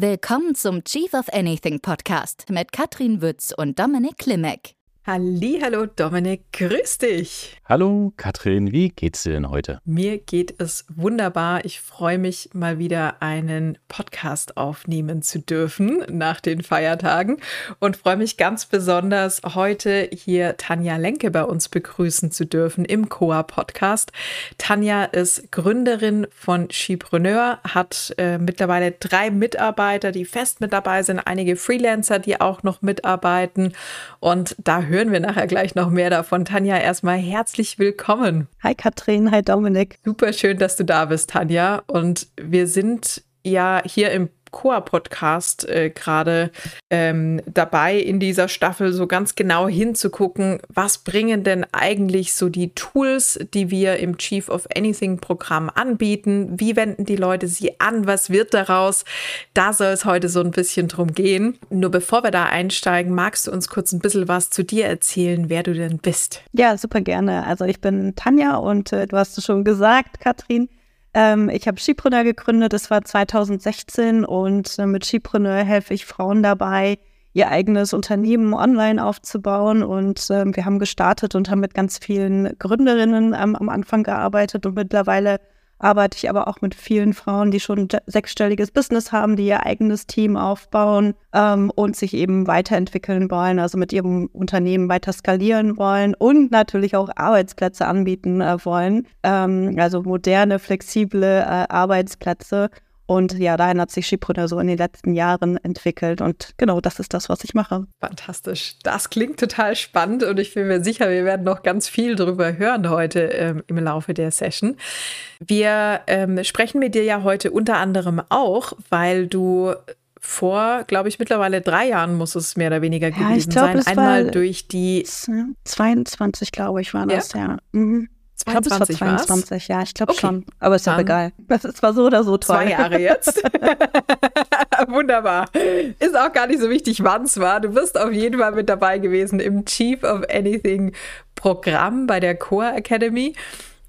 Willkommen zum Chief of Anything Podcast mit Katrin Wütz und Dominik Klimek. Hallo, Dominik, grüß dich. Hallo Katrin, wie geht's dir denn heute? Mir geht es wunderbar. Ich freue mich mal wieder einen Podcast aufnehmen zu dürfen nach den Feiertagen und freue mich ganz besonders heute hier Tanja Lenke bei uns begrüßen zu dürfen im Coa Podcast. Tanja ist Gründerin von Skipreneur, hat äh, mittlerweile drei Mitarbeiter, die fest mit dabei sind, einige Freelancer, die auch noch mitarbeiten und da hören hören wir nachher gleich noch mehr davon. Tanja, erstmal herzlich willkommen. Hi Katrin, hi Dominik. Super schön, dass du da bist, Tanja. Und wir sind ja hier im Coa-Podcast äh, gerade ähm, dabei, in dieser Staffel so ganz genau hinzugucken, was bringen denn eigentlich so die Tools, die wir im Chief of Anything-Programm anbieten? Wie wenden die Leute sie an? Was wird daraus? Da soll es heute so ein bisschen drum gehen. Nur bevor wir da einsteigen, magst du uns kurz ein bisschen was zu dir erzählen, wer du denn bist? Ja, super gerne. Also ich bin Tanja und äh, du hast es schon gesagt, Katrin. Ähm, ich habe Skipreneur gegründet, das war 2016 und äh, mit Skipreneur helfe ich Frauen dabei, ihr eigenes Unternehmen online aufzubauen. Und äh, wir haben gestartet und haben mit ganz vielen Gründerinnen ähm, am Anfang gearbeitet und mittlerweile arbeite ich aber auch mit vielen Frauen, die schon ein sechsstelliges Business haben, die ihr eigenes Team aufbauen ähm, und sich eben weiterentwickeln wollen, also mit ihrem Unternehmen weiter skalieren wollen und natürlich auch Arbeitsplätze anbieten äh, wollen, ähm, also moderne, flexible äh, Arbeitsplätze. Und ja, dahin hat sich Schipreneur so in den letzten Jahren entwickelt. Und genau das ist das, was ich mache. Fantastisch. Das klingt total spannend und ich bin mir sicher, wir werden noch ganz viel darüber hören heute ähm, im Laufe der Session. Wir ähm, sprechen mit dir ja heute unter anderem auch, weil du vor, glaube ich, mittlerweile drei Jahren muss es mehr oder weniger gewesen ja, ich glaub, sein. Einmal durch die 22, glaube ich, war das, ja. ja. Mhm. 22 ich glaube, es war 22, ja, ich glaube okay. schon. Aber ist ja egal. Das ist zwar so oder so toll. Zwei Jahre jetzt. Wunderbar. Ist auch gar nicht so wichtig, wann es war. Du bist auf jeden Fall mit dabei gewesen im Chief of Anything Programm bei der Core Academy.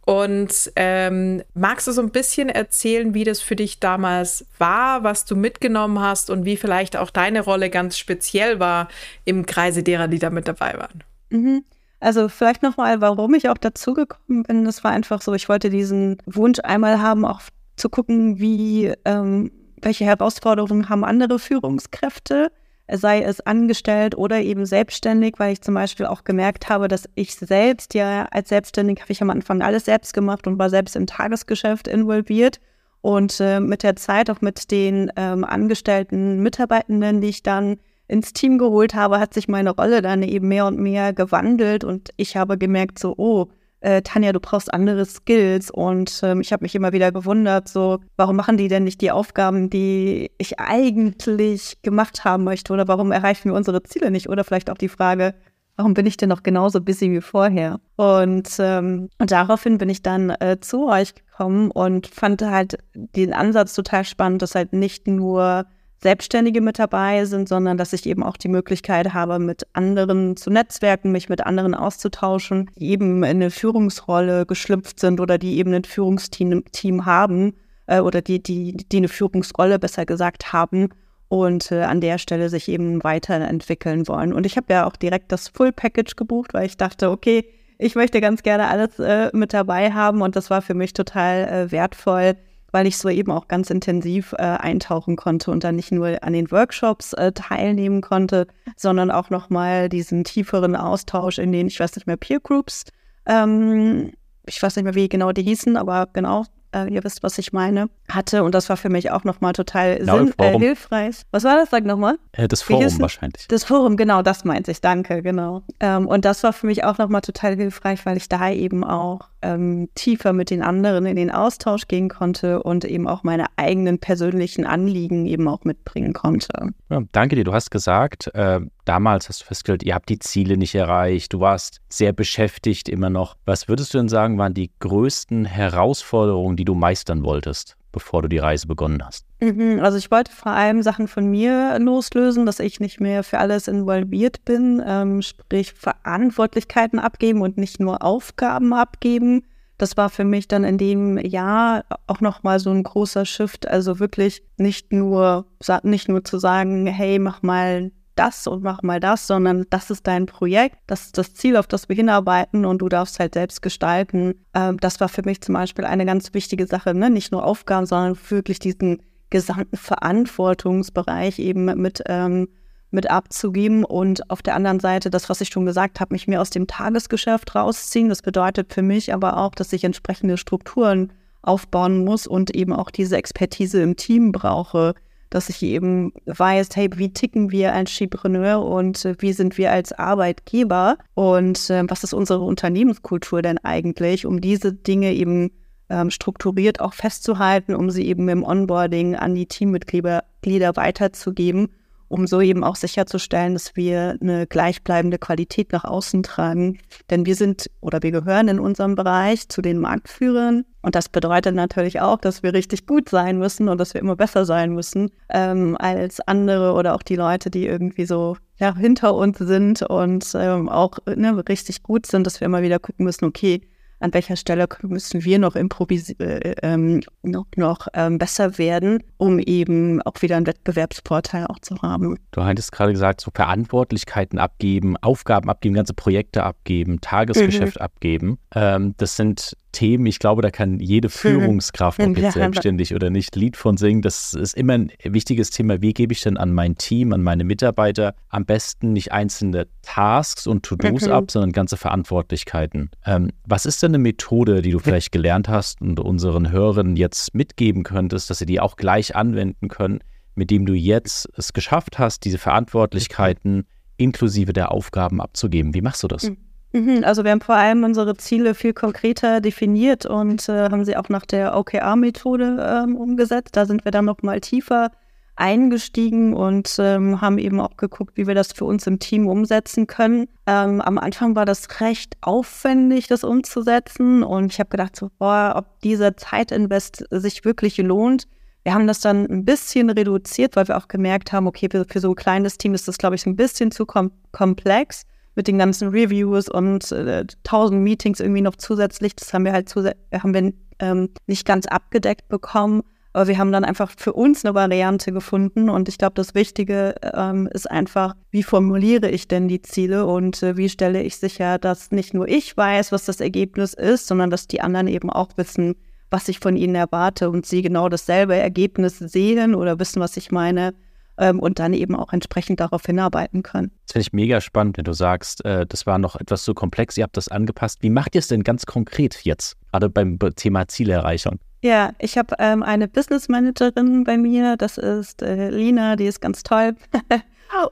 Und ähm, magst du so ein bisschen erzählen, wie das für dich damals war, was du mitgenommen hast und wie vielleicht auch deine Rolle ganz speziell war im Kreise derer, die da mit dabei waren? Mhm. Also vielleicht nochmal, warum ich auch dazugekommen bin. Das war einfach so, ich wollte diesen Wunsch einmal haben, auch zu gucken, wie, ähm, welche Herausforderungen haben andere Führungskräfte, sei es angestellt oder eben selbstständig, weil ich zum Beispiel auch gemerkt habe, dass ich selbst ja als Selbstständig habe ich am Anfang alles selbst gemacht und war selbst im Tagesgeschäft involviert. Und äh, mit der Zeit auch mit den ähm, angestellten Mitarbeitenden, die ich dann ins Team geholt habe, hat sich meine Rolle dann eben mehr und mehr gewandelt und ich habe gemerkt, so, oh, äh, Tanja, du brauchst andere Skills und ähm, ich habe mich immer wieder gewundert, so, warum machen die denn nicht die Aufgaben, die ich eigentlich gemacht haben möchte oder warum erreichen wir unsere Ziele nicht oder vielleicht auch die Frage, warum bin ich denn noch genauso busy wie vorher? Und, ähm, und daraufhin bin ich dann äh, zu euch gekommen und fand halt den Ansatz total spannend, dass halt nicht nur Selbstständige mit dabei sind, sondern dass ich eben auch die Möglichkeit habe, mit anderen zu netzwerken, mich mit anderen auszutauschen, die eben in eine Führungsrolle geschlüpft sind oder die eben ein Führungsteam Team haben äh, oder die, die, die eine Führungsrolle besser gesagt haben und äh, an der Stelle sich eben weiterentwickeln wollen. Und ich habe ja auch direkt das Full Package gebucht, weil ich dachte, okay, ich möchte ganz gerne alles äh, mit dabei haben und das war für mich total äh, wertvoll, weil ich so eben auch ganz intensiv äh, eintauchen konnte und dann nicht nur an den Workshops äh, teilnehmen konnte, sondern auch nochmal diesen tieferen Austausch in den, ich weiß nicht mehr, Peer Groups. Ähm, ich weiß nicht mehr, wie genau die hießen, aber genau, äh, ihr wisst, was ich meine, hatte. Und das war für mich auch nochmal total genau, sinn, äh, hilfreich. Was war das? Sag nochmal. Äh, das Forum wahrscheinlich. Das Forum, genau, das meinte ich. Danke, genau. Ähm, und das war für mich auch nochmal total hilfreich, weil ich da eben auch ähm, tiefer mit den anderen in den Austausch gehen konnte und eben auch meine eigenen persönlichen Anliegen eben auch mitbringen konnte. Ja, danke dir. Du hast gesagt, äh, damals hast du festgestellt, ihr habt die Ziele nicht erreicht. Du warst sehr beschäftigt immer noch. Was würdest du denn sagen, waren die größten Herausforderungen, die du meistern wolltest? bevor du die Reise begonnen hast? Mhm, also ich wollte vor allem Sachen von mir loslösen, dass ich nicht mehr für alles involviert bin, ähm, sprich Verantwortlichkeiten abgeben und nicht nur Aufgaben abgeben. das war für mich dann in dem Jahr auch nochmal so ein großer Shift. Also wirklich nicht nur, nicht nur zu sagen, hey, mach mal das und mach mal das, sondern das ist dein Projekt, das ist das Ziel, auf das wir hinarbeiten und du darfst halt selbst gestalten. Ähm, das war für mich zum Beispiel eine ganz wichtige Sache, ne? nicht nur Aufgaben, sondern wirklich diesen gesamten Verantwortungsbereich eben mit, ähm, mit abzugeben und auf der anderen Seite das, was ich schon gesagt habe, mich mehr aus dem Tagesgeschäft rausziehen. Das bedeutet für mich aber auch, dass ich entsprechende Strukturen aufbauen muss und eben auch diese Expertise im Team brauche, dass ich eben weiß, hey, wie ticken wir als Skipreneur und äh, wie sind wir als Arbeitgeber und äh, was ist unsere Unternehmenskultur denn eigentlich, um diese Dinge eben ähm, strukturiert auch festzuhalten, um sie eben im Onboarding an die Teammitglieder weiterzugeben um so eben auch sicherzustellen, dass wir eine gleichbleibende Qualität nach außen tragen. Denn wir sind oder wir gehören in unserem Bereich zu den Marktführern. Und das bedeutet natürlich auch, dass wir richtig gut sein müssen und dass wir immer besser sein müssen ähm, als andere oder auch die Leute, die irgendwie so ja, hinter uns sind und ähm, auch ne, richtig gut sind, dass wir immer wieder gucken müssen, okay, an welcher Stelle müssen wir noch improvisieren, äh, ähm, noch, noch ähm, besser werden, um eben auch wieder einen Wettbewerbsvorteil auch zu haben. Du hattest gerade gesagt, so Verantwortlichkeiten abgeben, Aufgaben abgeben, ganze Projekte abgeben, Tagesgeschäft mhm. abgeben. Ähm, das sind Themen, ich glaube, da kann jede Führungskraft, ob jetzt selbstständig oder nicht, Lied von singen. Das ist immer ein wichtiges Thema. Wie gebe ich denn an mein Team, an meine Mitarbeiter am besten nicht einzelne Tasks und To-Dos mhm. ab, sondern ganze Verantwortlichkeiten? Ähm, was ist denn eine Methode, die du vielleicht gelernt hast und unseren Hörern jetzt mitgeben könntest, dass sie die auch gleich anwenden können, mit dem du jetzt es geschafft hast, diese Verantwortlichkeiten inklusive der Aufgaben abzugeben? Wie machst du das? Mhm. Mhm, also wir haben vor allem unsere Ziele viel konkreter definiert und äh, haben sie auch nach der OKR-Methode ähm, umgesetzt. Da sind wir dann noch mal tiefer eingestiegen und ähm, haben eben auch geguckt, wie wir das für uns im Team umsetzen können. Ähm, am Anfang war das recht aufwendig, das umzusetzen und ich habe gedacht, so, boah, ob dieser Zeitinvest sich wirklich lohnt. Wir haben das dann ein bisschen reduziert, weil wir auch gemerkt haben, okay, für, für so ein kleines Team ist das, glaube ich, ein bisschen zu kom komplex mit den ganzen Reviews und äh, tausend Meetings irgendwie noch zusätzlich. Das haben wir halt haben wir ähm, nicht ganz abgedeckt bekommen. Aber wir haben dann einfach für uns eine Variante gefunden. Und ich glaube, das Wichtige ähm, ist einfach, wie formuliere ich denn die Ziele und äh, wie stelle ich sicher, dass nicht nur ich weiß, was das Ergebnis ist, sondern dass die anderen eben auch wissen, was ich von ihnen erwarte und sie genau dasselbe Ergebnis sehen oder wissen, was ich meine ähm, und dann eben auch entsprechend darauf hinarbeiten können. Das finde ich mega spannend, wenn du sagst, äh, das war noch etwas zu komplex, ihr habt das angepasst. Wie macht ihr es denn ganz konkret jetzt, gerade beim Thema Zielerreichung? Ja, ich habe ähm, eine Business Managerin bei mir, das ist äh, Lina, die ist ganz toll.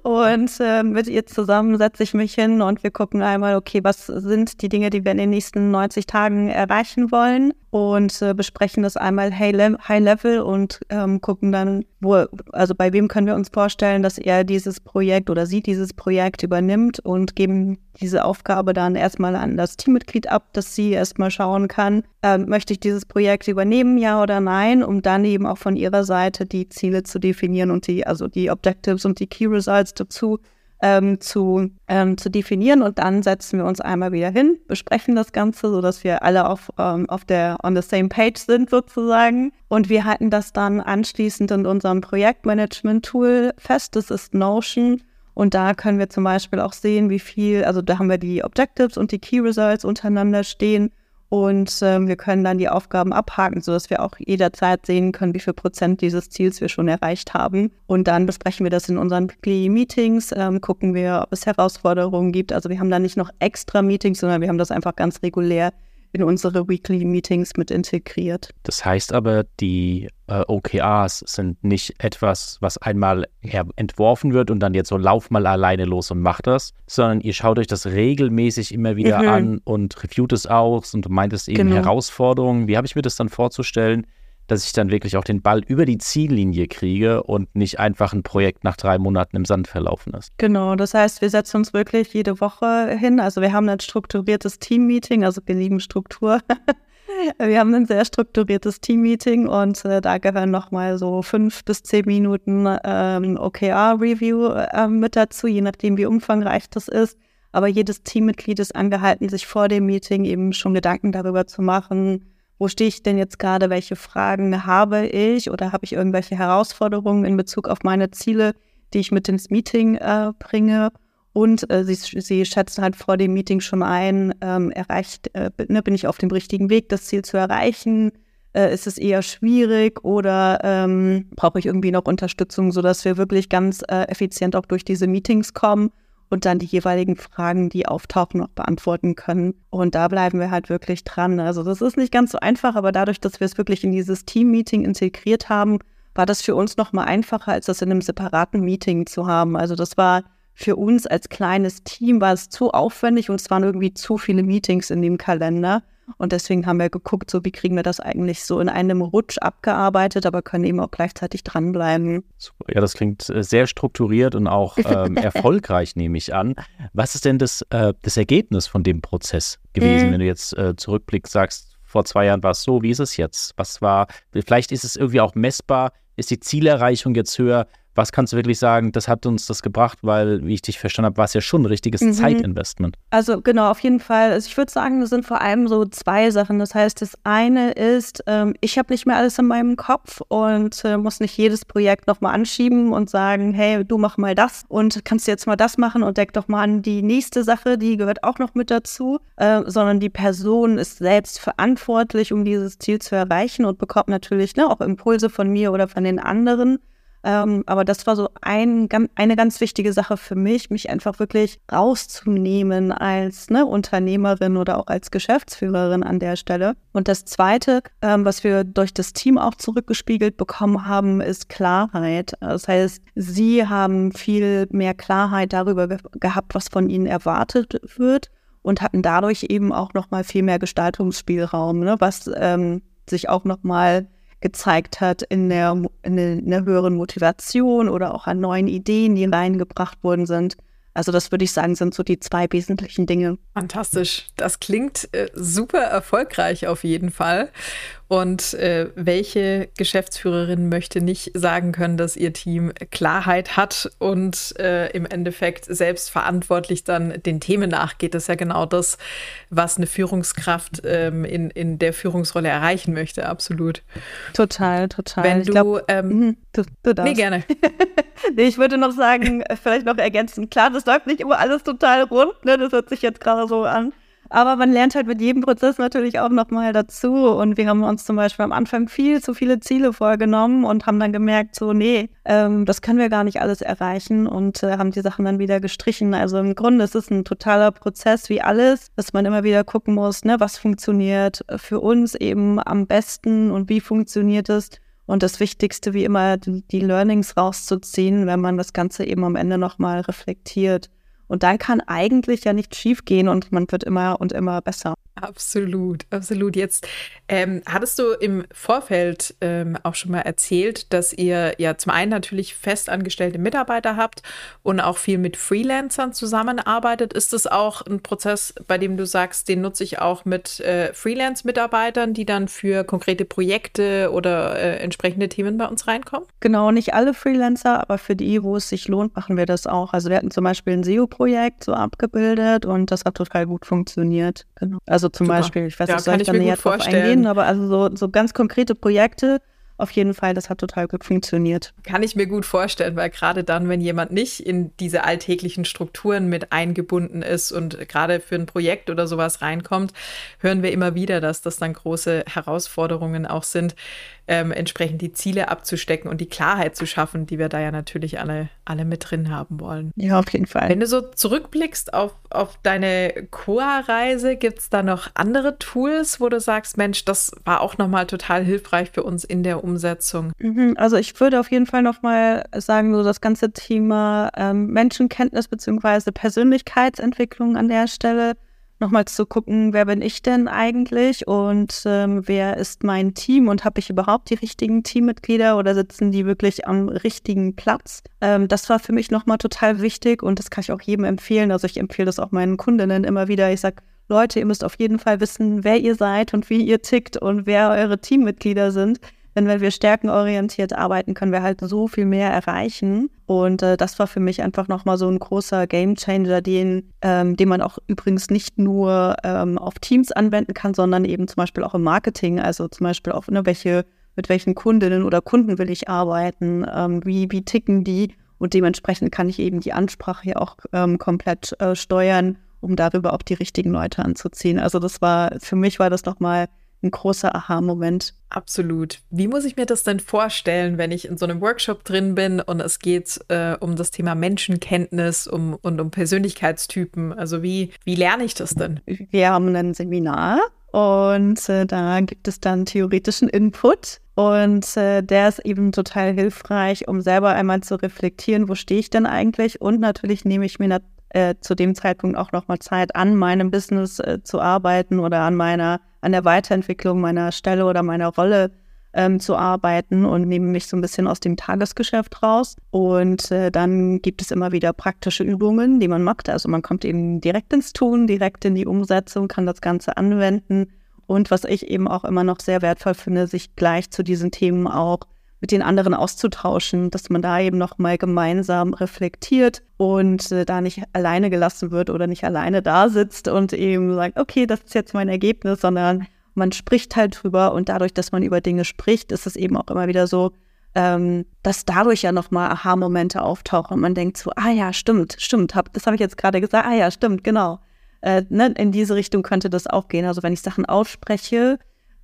Und äh, mit ihr zusammen setze ich mich hin und wir gucken einmal, okay, was sind die Dinge, die wir in den nächsten 90 Tagen erreichen wollen und äh, besprechen das einmal High, Le High Level und ähm, gucken dann, wo, also bei wem können wir uns vorstellen, dass er dieses Projekt oder sie dieses Projekt übernimmt und geben diese Aufgabe dann erstmal an das Teammitglied ab, dass sie erstmal schauen kann, ähm, möchte ich dieses Projekt übernehmen, ja oder nein, um dann eben auch von ihrer Seite die Ziele zu definieren und die, also die Objectives und die Key Results dazu ähm, zu, ähm, zu definieren und dann setzen wir uns einmal wieder hin, besprechen das Ganze, sodass wir alle auf, ähm, auf der on the same page sind sozusagen. Und wir halten das dann anschließend in unserem Projektmanagement-Tool fest. Das ist Notion. Und da können wir zum Beispiel auch sehen, wie viel, also da haben wir die Objectives und die Key Results untereinander stehen und ähm, wir können dann die Aufgaben abhaken, sodass wir auch jederzeit sehen können, wie viel Prozent dieses Ziels wir schon erreicht haben. Und dann besprechen wir das in unseren Meetings, ähm, gucken wir, ob es Herausforderungen gibt. Also wir haben da nicht noch extra Meetings, sondern wir haben das einfach ganz regulär in unsere Weekly Meetings mit integriert. Das heißt aber, die äh, OKRs sind nicht etwas, was einmal entworfen wird und dann jetzt so lauf mal alleine los und mach das, sondern ihr schaut euch das regelmäßig immer wieder mhm. an und reviewt es aus und meint es eben genau. Herausforderungen. Wie habe ich mir das dann vorzustellen? Dass ich dann wirklich auch den Ball über die Ziellinie kriege und nicht einfach ein Projekt nach drei Monaten im Sand verlaufen ist. Genau, das heißt, wir setzen uns wirklich jede Woche hin. Also wir haben ein strukturiertes Team-Meeting, also wir lieben Struktur. wir haben ein sehr strukturiertes Team-Meeting und äh, da gehören nochmal so fünf bis zehn Minuten ähm, OKR-Review äh, mit dazu, je nachdem, wie umfangreich das ist. Aber jedes Teammitglied ist angehalten, sich vor dem Meeting eben schon Gedanken darüber zu machen, wo stehe ich denn jetzt gerade, welche Fragen habe ich oder habe ich irgendwelche Herausforderungen in Bezug auf meine Ziele, die ich mit ins Meeting äh, bringe. Und äh, sie, sie schätzen halt vor dem Meeting schon ein, ähm, erreicht, äh, ne, bin ich auf dem richtigen Weg, das Ziel zu erreichen? Äh, ist es eher schwierig oder ähm, brauche ich irgendwie noch Unterstützung, sodass wir wirklich ganz äh, effizient auch durch diese Meetings kommen und dann die jeweiligen Fragen, die auftauchen, noch beantworten können. Und da bleiben wir halt wirklich dran. Also das ist nicht ganz so einfach, aber dadurch, dass wir es wirklich in dieses Team-Meeting integriert haben, war das für uns noch mal einfacher, als das in einem separaten Meeting zu haben. Also das war für uns als kleines Team war es zu aufwendig und es waren irgendwie zu viele Meetings in dem Kalender. Und deswegen haben wir geguckt, so wie kriegen wir das eigentlich so in einem Rutsch abgearbeitet, aber können eben auch gleichzeitig dranbleiben. Super. Ja, das klingt äh, sehr strukturiert und auch ähm, erfolgreich, nehme ich an. Was ist denn das, äh, das Ergebnis von dem Prozess gewesen, mhm. wenn du jetzt äh, zurückblickst, sagst, vor zwei Jahren war es so, wie ist es jetzt? Was war, vielleicht ist es irgendwie auch messbar, ist die Zielerreichung jetzt höher? Was kannst du wirklich sagen, das hat uns das gebracht, weil, wie ich dich verstanden habe, war es ja schon ein richtiges mhm. Zeitinvestment. Also genau, auf jeden Fall. Also ich würde sagen, das sind vor allem so zwei Sachen. Das heißt, das eine ist, ähm, ich habe nicht mehr alles in meinem Kopf und äh, muss nicht jedes Projekt nochmal anschieben und sagen, hey, du mach mal das und kannst jetzt mal das machen und deck doch mal an die nächste Sache, die gehört auch noch mit dazu, äh, sondern die Person ist selbst verantwortlich, um dieses Ziel zu erreichen und bekommt natürlich ne, auch Impulse von mir oder von den anderen. Ähm, aber das war so ein, eine ganz wichtige Sache für mich, mich einfach wirklich rauszunehmen als ne, Unternehmerin oder auch als Geschäftsführerin an der Stelle. Und das Zweite, ähm, was wir durch das Team auch zurückgespiegelt bekommen haben, ist Klarheit. Das heißt, sie haben viel mehr Klarheit darüber ge gehabt, was von ihnen erwartet wird und hatten dadurch eben auch noch mal viel mehr Gestaltungsspielraum, ne, was ähm, sich auch noch mal gezeigt hat in der, in der, in der höheren Motivation oder auch an neuen Ideen, die reingebracht worden sind. Also das würde ich sagen, sind so die zwei wesentlichen Dinge. Fantastisch. Das klingt äh, super erfolgreich auf jeden Fall. Und äh, welche Geschäftsführerin möchte nicht sagen können, dass ihr Team Klarheit hat und äh, im Endeffekt selbstverantwortlich dann den Themen nachgeht? Das ist ja genau das, was eine Führungskraft ähm, in, in der Führungsrolle erreichen möchte. Absolut. Total, total. Wenn du, glaub, ähm, mhm, du, du darfst. Nee, gerne. nee, ich würde noch sagen, vielleicht noch ergänzen. Klar, das läuft nicht immer alles total rund. Ne? Das hört sich jetzt gerade so an. Aber man lernt halt mit jedem Prozess natürlich auch nochmal dazu. Und wir haben uns zum Beispiel am Anfang viel zu viele Ziele vorgenommen und haben dann gemerkt, so, nee, ähm, das können wir gar nicht alles erreichen und äh, haben die Sachen dann wieder gestrichen. Also im Grunde ist es ein totaler Prozess wie alles, dass man immer wieder gucken muss, ne, was funktioniert für uns eben am besten und wie funktioniert es. Und das Wichtigste, wie immer, die, Learnings rauszuziehen, wenn man das Ganze eben am Ende nochmal reflektiert. Und dann kann eigentlich ja nichts schiefgehen und man wird immer und immer besser. Absolut, absolut. Jetzt ähm, hattest du im Vorfeld ähm, auch schon mal erzählt, dass ihr ja zum einen natürlich festangestellte Mitarbeiter habt und auch viel mit Freelancern zusammenarbeitet. Ist das auch ein Prozess, bei dem du sagst, den nutze ich auch mit äh, Freelance-Mitarbeitern, die dann für konkrete Projekte oder äh, entsprechende Themen bei uns reinkommen? Genau, nicht alle Freelancer, aber für die, wo es sich lohnt, machen wir das auch. Also wir hatten zum Beispiel ein SEO Projekt so abgebildet und das hat total gut funktioniert. Genau. Also zum Super. Beispiel, ich weiß nicht, ja, soll ich da näher drauf eingehen, aber also so, so ganz konkrete Projekte, auf jeden Fall, das hat total gut funktioniert. Kann ich mir gut vorstellen, weil gerade dann, wenn jemand nicht in diese alltäglichen Strukturen mit eingebunden ist und gerade für ein Projekt oder sowas reinkommt, hören wir immer wieder, dass das dann große Herausforderungen auch sind, ähm, entsprechend die Ziele abzustecken und die Klarheit zu schaffen, die wir da ja natürlich alle, alle mit drin haben wollen. Ja, auf jeden Fall. Wenn du so zurückblickst auf, auf deine Coa-Reise, gibt es da noch andere Tools, wo du sagst, Mensch, das war auch nochmal total hilfreich für uns in der Umsetzung? Mhm, also ich würde auf jeden Fall nochmal sagen, so das ganze Thema ähm, Menschenkenntnis bzw. Persönlichkeitsentwicklung an der Stelle nochmal zu gucken, wer bin ich denn eigentlich und ähm, wer ist mein Team und habe ich überhaupt die richtigen Teammitglieder oder sitzen die wirklich am richtigen Platz? Ähm, das war für mich nochmal total wichtig und das kann ich auch jedem empfehlen. Also ich empfehle das auch meinen Kundinnen immer wieder. Ich sage, Leute, ihr müsst auf jeden Fall wissen, wer ihr seid und wie ihr tickt und wer eure Teammitglieder sind Denn wenn wir stärkenorientiert arbeiten, können wir halt so viel mehr erreichen. Und äh, das war für mich einfach nochmal so ein großer Gamechanger, den, ähm, den man auch übrigens nicht nur ähm, auf Teams anwenden kann, sondern eben zum Beispiel auch im Marketing. Also zum Beispiel auf ne, welche, mit welchen Kundinnen oder Kunden will ich arbeiten, ähm, wie, wie ticken die. Und dementsprechend kann ich eben die Ansprache hier auch ähm, komplett äh, steuern, um darüber auch die richtigen Leute anzuziehen. Also das war, für mich war das nochmal ein großer Aha-Moment. Absolut. Wie muss ich mir das denn vorstellen, wenn ich in so einem Workshop drin bin und es geht äh, um das Thema Menschenkenntnis um, und um Persönlichkeitstypen? Also wie, wie lerne ich das denn? Wir haben ein Seminar und äh, da gibt es dann theoretischen Input. Und äh, der ist eben total hilfreich, um selber einmal zu reflektieren, wo stehe ich denn eigentlich? Und natürlich nehme ich mir äh, zu dem Zeitpunkt auch nochmal Zeit, an meinem Business äh, zu arbeiten oder an meiner, an der Weiterentwicklung meiner Stelle oder meiner Rolle ähm, zu arbeiten und nehme mich so ein bisschen aus dem Tagesgeschäft raus. Und äh, dann gibt es immer wieder praktische Übungen, die man macht. Also man kommt eben direkt ins Tun, direkt in die Umsetzung, kann das Ganze anwenden. Und was ich eben auch immer noch sehr wertvoll finde, sich gleich zu diesen Themen auch mit den anderen auszutauschen, dass man da eben noch mal gemeinsam reflektiert und äh, da nicht alleine gelassen wird oder nicht alleine da sitzt und eben sagt, okay, das ist jetzt mein Ergebnis, sondern man spricht halt drüber und dadurch, dass man über Dinge spricht, ist es eben auch immer wieder so, ähm, dass dadurch ja nochmal Aha-Momente auftauchen und man denkt so, ah ja, stimmt, stimmt, hab, das habe ich jetzt gerade gesagt, ah ja, stimmt, genau. Äh, ne, in diese Richtung könnte das auch gehen. Also wenn ich Sachen ausspreche,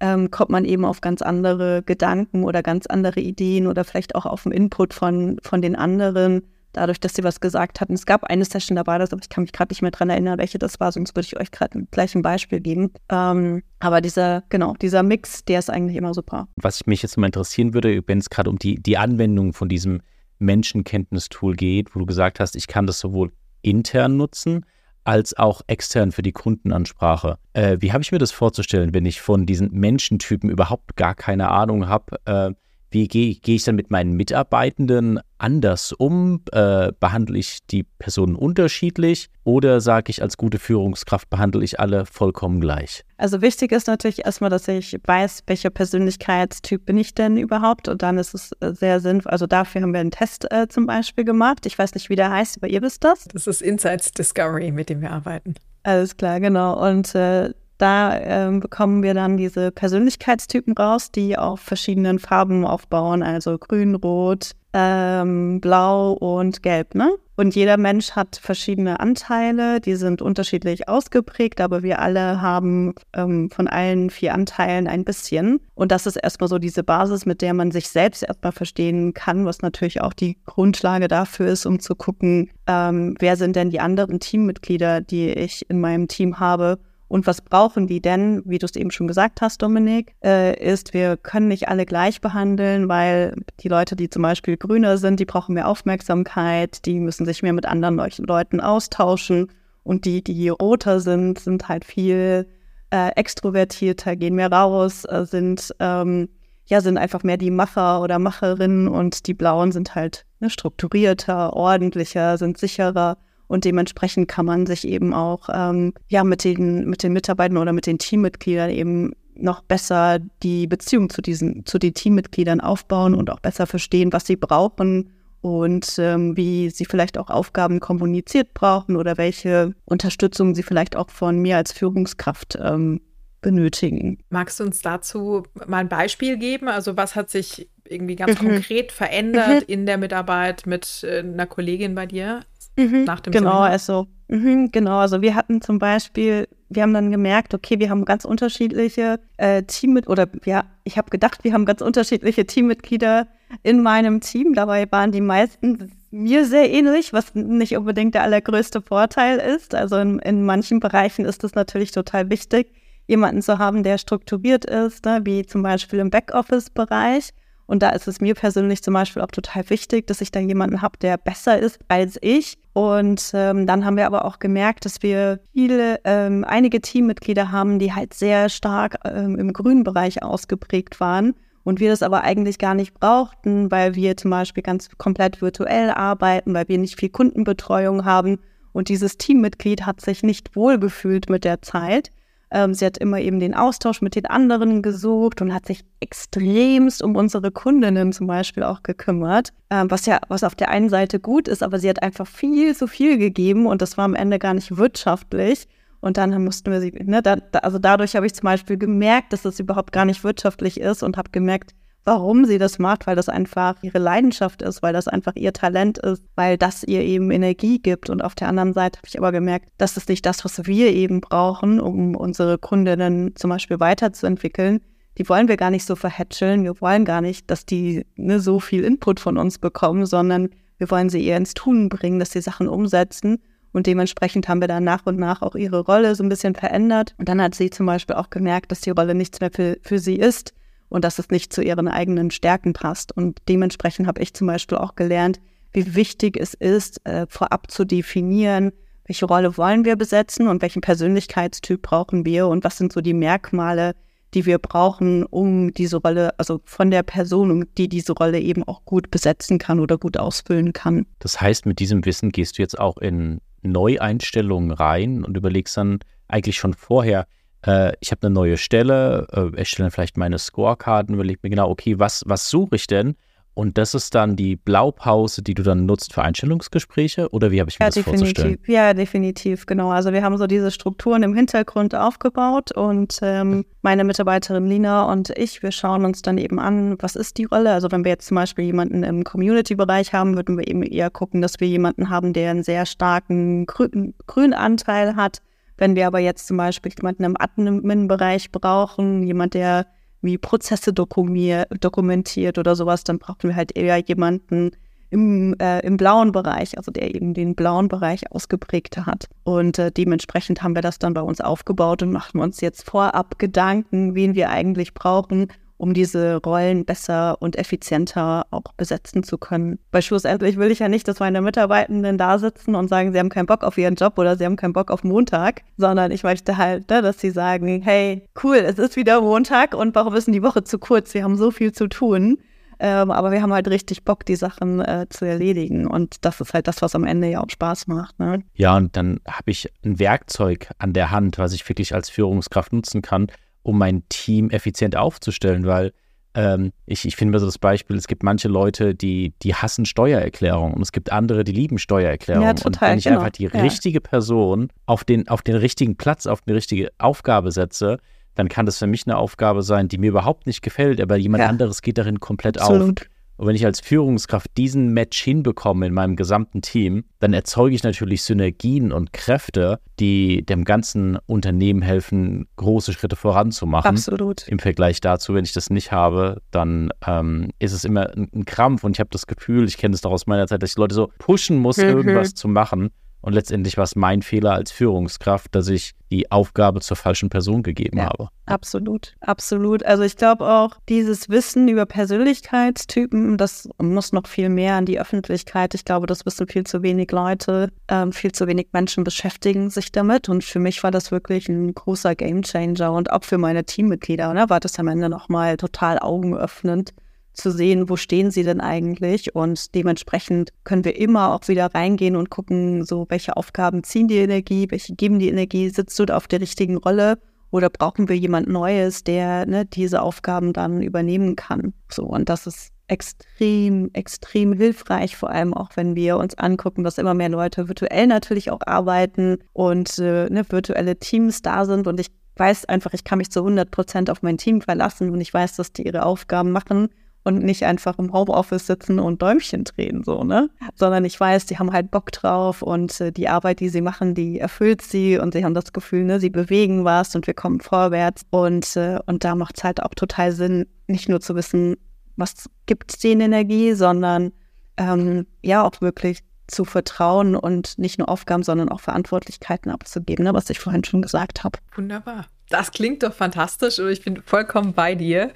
ähm, kommt man eben auf ganz andere Gedanken oder ganz andere Ideen oder vielleicht auch auf den Input von, von den anderen, dadurch, dass sie was gesagt hatten. Es gab eine Session dabei, das, aber ich kann mich gerade nicht mehr dran erinnern, welche das war, sonst würde ich euch gerade gleich ein Beispiel geben. Ähm, aber dieser, genau, dieser Mix, der ist eigentlich immer super. Was mich jetzt mal interessieren würde, wenn es gerade um die, die Anwendung von diesem Menschenkenntnistool geht, wo du gesagt hast, ich kann das sowohl intern nutzen, als auch extern für die Kundenansprache. Äh, wie habe ich mir das vorzustellen, wenn ich von diesen Menschentypen überhaupt gar keine Ahnung habe? Äh, wie gehe geh ich dann mit meinen Mitarbeitenden anders um? Äh, behandle ich die Personen unterschiedlich oder sage ich als gute Führungskraft, behandle ich alle vollkommen gleich? Also wichtig ist natürlich erstmal, dass ich weiß, welcher Persönlichkeitstyp bin ich denn überhaupt und dann ist es äh, sehr sinnvoll. Also dafür haben wir einen Test äh, zum Beispiel gemacht. Ich weiß nicht, wie der heißt, aber ihr wisst das. Das ist Insights Discovery, mit dem wir arbeiten. Alles klar, genau. Und äh, da ähm, bekommen wir dann diese Persönlichkeitstypen raus, die auf verschiedenen Farben aufbauen, also grün, rot, ähm, blau und gelb. Ne? Und jeder Mensch hat verschiedene Anteile, die sind unterschiedlich ausgeprägt, aber wir alle haben ähm, von allen vier Anteilen ein bisschen. Und das ist erstmal so diese Basis, mit der man sich selbst erstmal verstehen kann, was natürlich auch die Grundlage dafür ist, um zu gucken, ähm, wer sind denn die anderen Teammitglieder, die ich in meinem Team habe und was brauchen die denn, wie du es eben schon gesagt hast, Dominik, äh, ist, wir können nicht alle gleich behandeln, weil die Leute, die zum Beispiel grüner sind, die brauchen mehr Aufmerksamkeit, die müssen sich mehr mit anderen Leuten austauschen. Und die, die roter sind, sind halt viel äh, extrovertierter, gehen mehr raus, äh, sind, ähm, ja, sind einfach mehr die Macher oder Macherinnen und die blauen sind halt ne, strukturierter, ordentlicher, sind sicherer. Und dementsprechend kann man sich eben auch ähm, ja mit den, mit den Mitarbeitern oder mit den Teammitgliedern eben noch besser die Beziehung zu diesen, zu den Teammitgliedern aufbauen und auch besser verstehen, was sie brauchen und ähm, wie sie vielleicht auch Aufgaben kommuniziert brauchen oder welche Unterstützung sie vielleicht auch von mir als Führungskraft ähm, benötigen. Magst du uns dazu mal ein Beispiel geben? Also was hat sich irgendwie ganz mhm. konkret verändert mhm. in der Mitarbeit mit äh, einer Kollegin bei dir? Mhm, nach dem Genau, Seminar. also mhm, genau, also wir hatten zum Beispiel, wir haben dann gemerkt, okay, wir haben ganz unterschiedliche äh, Teammitglieder, oder ja, ich habe gedacht, wir haben ganz unterschiedliche Teammitglieder in meinem Team. Dabei waren die meisten mir sehr ähnlich, was nicht unbedingt der allergrößte Vorteil ist. Also in, in manchen Bereichen ist es natürlich total wichtig, jemanden zu haben, der strukturiert ist, ne, wie zum Beispiel im Backoffice-Bereich. Und da ist es mir persönlich zum Beispiel auch total wichtig, dass ich da jemanden habe, der besser ist als ich. Und ähm, dann haben wir aber auch gemerkt, dass wir viele, ähm, einige Teammitglieder haben, die halt sehr stark ähm, im grünen Bereich ausgeprägt waren. Und wir das aber eigentlich gar nicht brauchten, weil wir zum Beispiel ganz komplett virtuell arbeiten, weil wir nicht viel Kundenbetreuung haben. Und dieses Teammitglied hat sich nicht wohlgefühlt mit der Zeit Ähm, sie hat immer eben den Austausch mit den anderen gesucht und hat sich extremst um unsere Kundinnen zum Beispiel auch gekümmert, ähm, was ja, was auf der einen Seite gut ist, aber sie hat einfach viel zu viel gegeben und das war am Ende gar nicht wirtschaftlich. Und dann mussten wir sie, ne, da, also dadurch habe ich zum Beispiel gemerkt, dass das überhaupt gar nicht wirtschaftlich ist und habe gemerkt, warum sie das macht, weil das einfach ihre Leidenschaft ist, weil das einfach ihr Talent ist, weil das ihr eben Energie gibt. Und auf der anderen Seite habe ich aber gemerkt, das ist nicht das, was wir eben brauchen, um unsere Kundinnen zum Beispiel weiterzuentwickeln. Die wollen wir gar nicht so verhätscheln. Wir wollen gar nicht, dass die ne, so viel Input von uns bekommen, sondern wir wollen sie eher ins Tun bringen, dass sie Sachen umsetzen. Und dementsprechend haben wir dann nach und nach auch ihre Rolle so ein bisschen verändert. Und dann hat sie zum Beispiel auch gemerkt, dass die Rolle nichts mehr für, für sie ist und dass es nicht zu ihren eigenen Stärken passt. Und dementsprechend habe ich zum Beispiel auch gelernt, wie wichtig es ist, äh, vorab zu definieren, welche Rolle wollen wir besetzen und welchen Persönlichkeitstyp brauchen wir und was sind so die Merkmale, die wir brauchen, um diese Rolle, also von der Person, die diese Rolle eben auch gut besetzen kann oder gut ausfüllen kann. Das heißt, mit diesem Wissen gehst du jetzt auch in Neueinstellungen rein und überlegst dann eigentlich schon vorher, äh, ich habe eine neue Stelle, äh, erstelle vielleicht meine Scorekarten, überlege mir genau, okay, was, was suche ich denn? Und das ist dann die Blaupause, die du dann nutzt für Einstellungsgespräche? Oder wie habe ich mir ja, das definitiv. vorzustellen? Ja, definitiv, genau. Also wir haben so diese Strukturen im Hintergrund aufgebaut und ähm, meine Mitarbeiterin Lina und ich, wir schauen uns dann eben an, was ist die Rolle? Also wenn wir jetzt zum Beispiel jemanden im Community-Bereich haben, würden wir eben eher gucken, dass wir jemanden haben, der einen sehr starken Grün Grünanteil hat. Wenn wir aber jetzt zum Beispiel jemanden im Admin-Bereich brauchen, jemand, der wie Prozesse dokumentiert oder sowas, dann brauchen wir halt eher jemanden im, äh, im blauen Bereich, also der eben den blauen Bereich ausgeprägt hat. Und äh, dementsprechend haben wir das dann bei uns aufgebaut und machen uns jetzt vorab Gedanken, wen wir eigentlich brauchen, um diese Rollen besser und effizienter auch besetzen zu können. Weil schlussendlich will ich ja nicht, dass meine Mitarbeitenden da sitzen und sagen, sie haben keinen Bock auf ihren Job oder sie haben keinen Bock auf Montag, sondern ich möchte halt, ne, dass sie sagen, hey, cool, es ist wieder Montag und warum ist denn die Woche zu kurz? Wir haben so viel zu tun. Ähm, aber wir haben halt richtig Bock, die Sachen äh, zu erledigen. Und das ist halt das, was am Ende ja auch Spaß macht. Ne? Ja, und dann habe ich ein Werkzeug an der Hand, was ich wirklich als Führungskraft nutzen kann, um mein Team effizient aufzustellen, weil ähm, ich, ich finde mir so das Beispiel, es gibt manche Leute, die, die hassen Steuererklärungen und es gibt andere, die lieben Steuererklärungen. Ja, total, und wenn ich genau. einfach die ja. richtige Person auf den, auf den richtigen Platz, auf die richtige Aufgabe setze, dann kann das für mich eine Aufgabe sein, die mir überhaupt nicht gefällt, aber jemand ja. anderes geht darin komplett Absolut. auf. Und wenn ich als Führungskraft diesen Match hinbekomme in meinem gesamten Team, dann erzeuge ich natürlich Synergien und Kräfte, die dem ganzen Unternehmen helfen, große Schritte voranzumachen. Absolut. Im Vergleich dazu, wenn ich das nicht habe, dann ähm, ist es immer ein, Krampf. Und ich habe das Gefühl, ich kenne es doch aus meiner Zeit, dass ich Leute so pushen muss, mhm. irgendwas zu machen. Und letztendlich war es mein Fehler als Führungskraft, dass ich die Aufgabe zur falschen Person gegeben ja, habe. Absolut, absolut. Also ich glaube auch, dieses Wissen über Persönlichkeitstypen, das muss noch viel mehr an die Öffentlichkeit. Ich glaube, das wissen viel zu wenig Leute, ähm, viel zu wenig Menschen beschäftigen sich damit. Und für mich war das wirklich ein großer Gamechanger und auch für meine Teammitglieder ne, war das am Ende nochmal total augenöffnend zu sehen, wo stehen sie denn eigentlich? Und dementsprechend können wir immer auch wieder reingehen und gucken, so welche Aufgaben ziehen die Energie, welche geben die Energie, sitzt du da auf der richtigen Rolle oder brauchen wir jemand Neues, der ne, diese Aufgaben dann übernehmen kann. So und das ist extrem, extrem hilfreich, vor allem auch wenn wir uns angucken, dass immer mehr Leute virtuell natürlich auch arbeiten und äh, ne, virtuelle Teams da sind. Und ich weiß einfach, ich kann mich zu 100 Prozent auf mein Team verlassen und ich weiß, dass die ihre Aufgaben machen und nicht einfach im Homeoffice sitzen und Däumchen drehen, so, ne? Sondern ich weiß, die haben halt Bock drauf und äh, die Arbeit, die sie machen, die erfüllt sie und sie haben das Gefühl, ne, sie bewegen was und wir kommen vorwärts. Und, äh, und da macht es halt auch total Sinn, nicht nur zu wissen, was gibt denen Energie, sondern ähm, ja auch wirklich zu vertrauen und nicht nur Aufgaben, sondern auch Verantwortlichkeiten abzugeben, ne, was ich vorhin schon gesagt habe. Wunderbar. Das klingt doch fantastisch und ich bin vollkommen bei dir.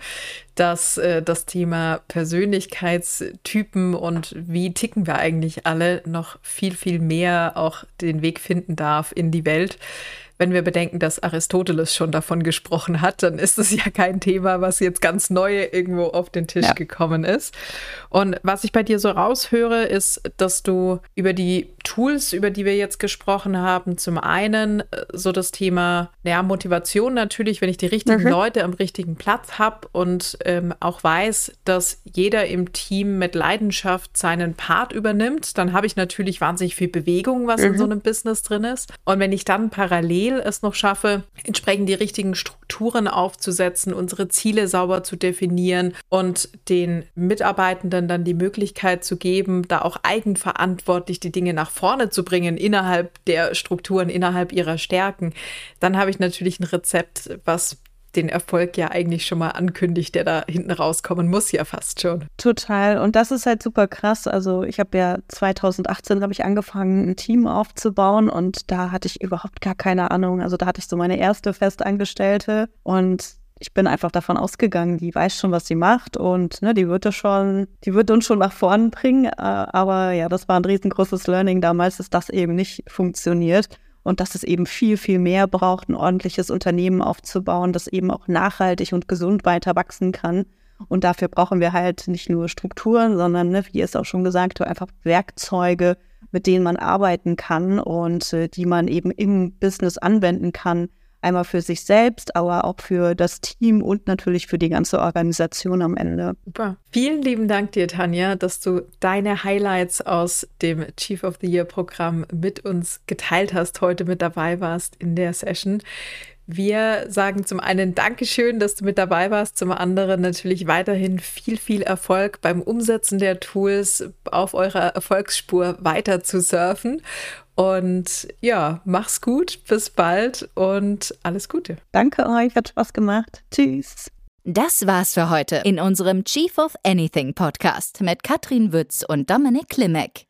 Dass äh, das Thema Persönlichkeitstypen und wie ticken wir eigentlich alle noch viel, viel mehr auch den Weg finden darf in die Welt wenn wir bedenken, dass Aristoteles schon davon gesprochen hat, dann ist es ja kein Thema, was jetzt ganz neu irgendwo auf den Tisch ja. gekommen ist. Und was ich bei dir so raushöre, ist, dass du über die Tools, über die wir jetzt gesprochen haben, zum einen äh, so das Thema ja, Motivation natürlich, wenn ich die richtigen mhm. Leute am richtigen Platz habe und ähm, auch weiß, dass jeder im Team mit Leidenschaft seinen Part übernimmt, dann habe ich natürlich wahnsinnig viel Bewegung, was mhm. in so einem Business drin ist. Und wenn ich dann parallel parallel es noch schaffe, entsprechend die richtigen Strukturen aufzusetzen, unsere Ziele sauber zu definieren und den Mitarbeitenden dann die Möglichkeit zu geben, da auch eigenverantwortlich die Dinge nach vorne zu bringen innerhalb der Strukturen, innerhalb ihrer Stärken, dann habe ich natürlich ein Rezept, was den Erfolg ja eigentlich schon mal ankündigt, der da hinten rauskommen muss, ja fast schon. Total. Und das ist halt super krass. Also ich habe ja 2018 habe ich angefangen, ein Team aufzubauen und da hatte ich überhaupt gar keine Ahnung. Also da hatte ich so meine erste Festangestellte und ich bin einfach davon ausgegangen, die weiß schon, was sie macht und ne, die wird das schon, die wird uns schon nach vorn bringen. Äh, aber ja, das war ein riesengroßes Learning damals, dass das eben nicht funktioniert und dass es eben viel, viel mehr braucht, ein ordentliches Unternehmen aufzubauen, das eben auch nachhaltig und gesund weiter wachsen kann. Und dafür brauchen wir halt nicht nur Strukturen, sondern, ne, wie es auch schon gesagt einfach Werkzeuge, mit denen man arbeiten kann und äh, die man eben im Business anwenden kann, Einmal für sich selbst, aber auch für das Team und natürlich für die ganze Organisation am Ende. Super. Vielen lieben Dank dir, Tanja, dass du deine Highlights aus dem Chief of the Year Programm mit uns geteilt hast, heute mit dabei warst in der Session. Wir sagen zum einen Dankeschön, dass du mit dabei warst, zum anderen natürlich weiterhin viel, viel Erfolg beim Umsetzen der Tools auf eurer Erfolgsspur weiter zu surfen. Und ja, mach's gut, bis bald und alles Gute. Danke euch, hat Spaß gemacht. Tschüss. Das war's für heute in unserem Chief of Anything Podcast mit Katrin Wütz und Dominik Klimek.